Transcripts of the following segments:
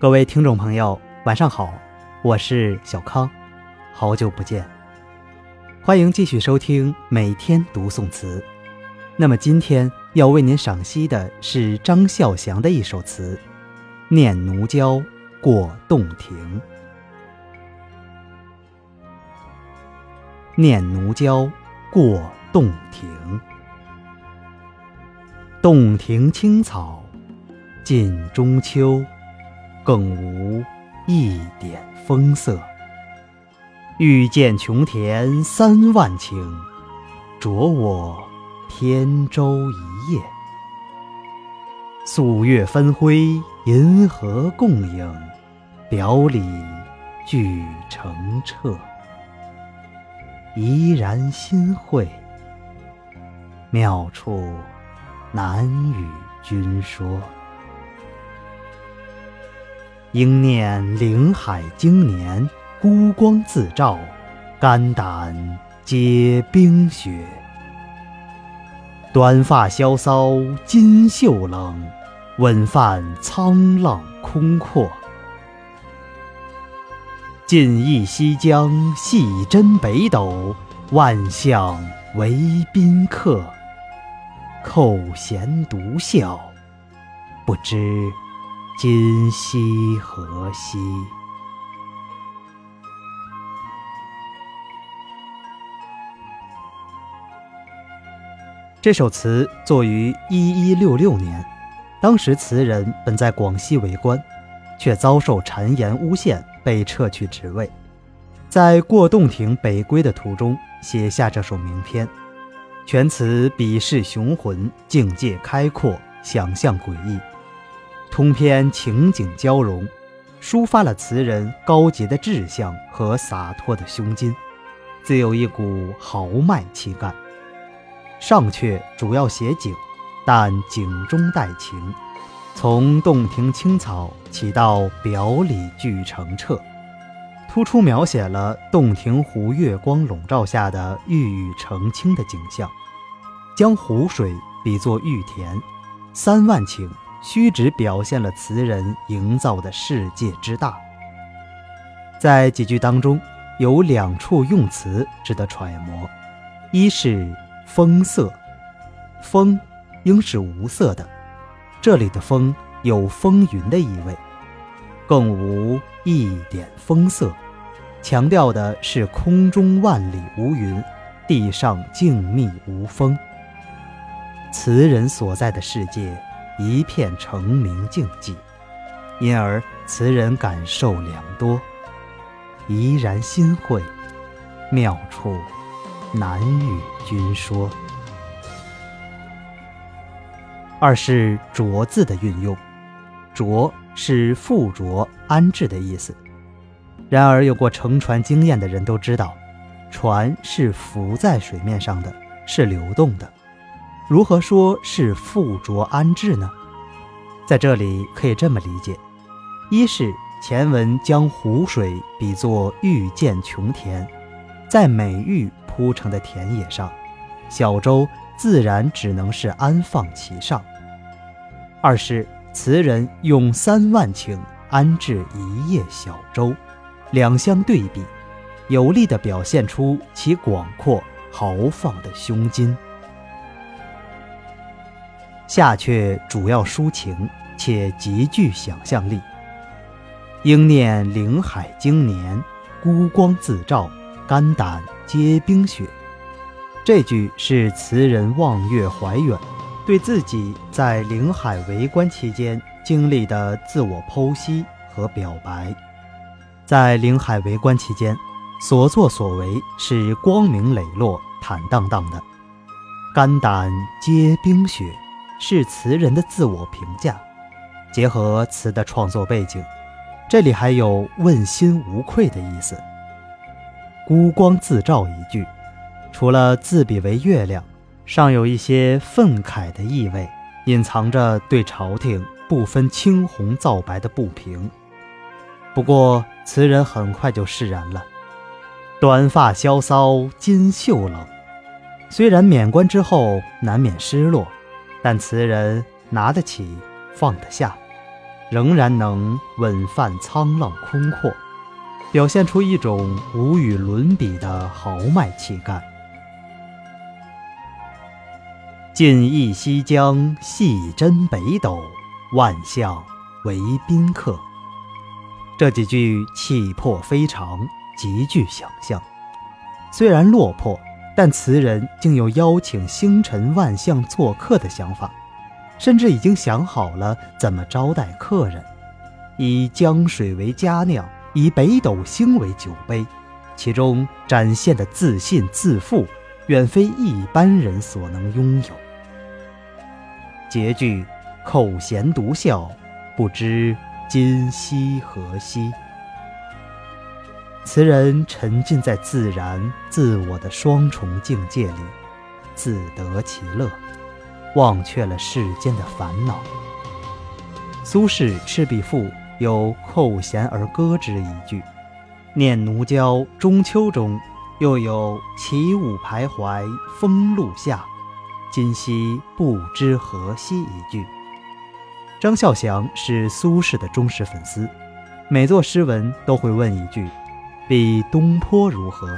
各位听众朋友，晚上好，我是小康，好久不见，欢迎继续收听每天读宋词。那么今天要为您赏析的是张孝祥的一首词《念奴娇·过洞庭》。《念奴娇·过洞庭》，洞庭青草近中秋。更无一点风色。欲见琼田三万顷，着我扁舟一叶。素月分辉，银河共影，表里俱澄澈。怡然心会，妙处难与君说。应念岭海经年，孤光自照，肝胆皆冰雪。短发萧骚襟袖冷，稳饭沧浪空阔。尽忆西江细斟北斗，万象为宾客。扣舷独笑，不知。今夕何夕？这首词作于一一六六年，当时词人本在广西为官，却遭受谗言诬陷，被撤去职位，在过洞庭北归的途中写下这首名篇。全词笔势雄浑，境界开阔，想象诡异。通篇情景交融，抒发了词人高洁的志向和洒脱的胸襟，自有一股豪迈气概。上阙主要写景，但景中带情，从洞庭青草起到表里俱澄澈，突出描写了洞庭湖月光笼罩下的郁郁澄清的景象，将湖水比作玉田，三万顷。虚指表现了词人营造的世界之大。在几句当中，有两处用词值得揣摩：一是“风色”，风应是无色的，这里的“风”有风云的意味；更无一点风色，强调的是空中万里无云，地上静谧无风。词人所在的世界。一片澄明静寂，因而词人感受良多，怡然心会，妙处难与君说。二是“着”字的运用，“着”是附着、安置的意思。然而有过乘船经验的人都知道，船是浮在水面上的，是流动的。如何说是附着安置呢？在这里可以这么理解：一是前文将湖水比作玉见琼田，在美玉铺成的田野上，小舟自然只能是安放其上；二是词人用三万顷安置一叶小舟，两相对比，有力地表现出其广阔豪放的胸襟。下阙主要抒情，且极具想象力。应念岭海经年，孤光自照，肝胆皆冰雪。这句是词人望月怀远，对自己在岭海为官期间经历的自我剖析和表白。在岭海为官期间，所作所为是光明磊落、坦荡荡的，肝胆皆冰雪。是词人的自我评价，结合词的创作背景，这里还有问心无愧的意思。孤光自照一句，除了自比为月亮，尚有一些愤慨的意味，隐藏着对朝廷不分青红皂白的不平。不过词人很快就释然了，短发萧骚襟袖冷，虽然免官之后难免失落。但词人拿得起，放得下，仍然能稳泛沧浪空阔，表现出一种无与伦比的豪迈气概。尽忆西江，细斟北斗，万象为宾客。这几句气魄非常，极具想象。虽然落魄，但词人竟有邀请星辰万象做客的想法。甚至已经想好了怎么招待客人，以江水为佳酿，以北斗星为酒杯，其中展现的自信自负，远非一般人所能拥有。结句口弦独笑，不知今夕何夕。词人沉浸在自然自我的双重境界里，自得其乐。忘却了世间的烦恼。苏轼《赤壁赋》有“扣弦而歌之”一句，《念奴娇·中秋》中又有“起舞徘徊风露下，今夕不知何夕”一句。张孝祥是苏轼的忠实粉丝，每作诗文都会问一句：“比东坡如何？”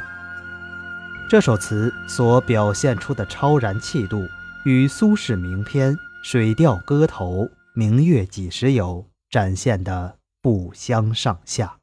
这首词所表现出的超然气度。与苏轼名篇《水调歌头·明月几时有》展现的不相上下。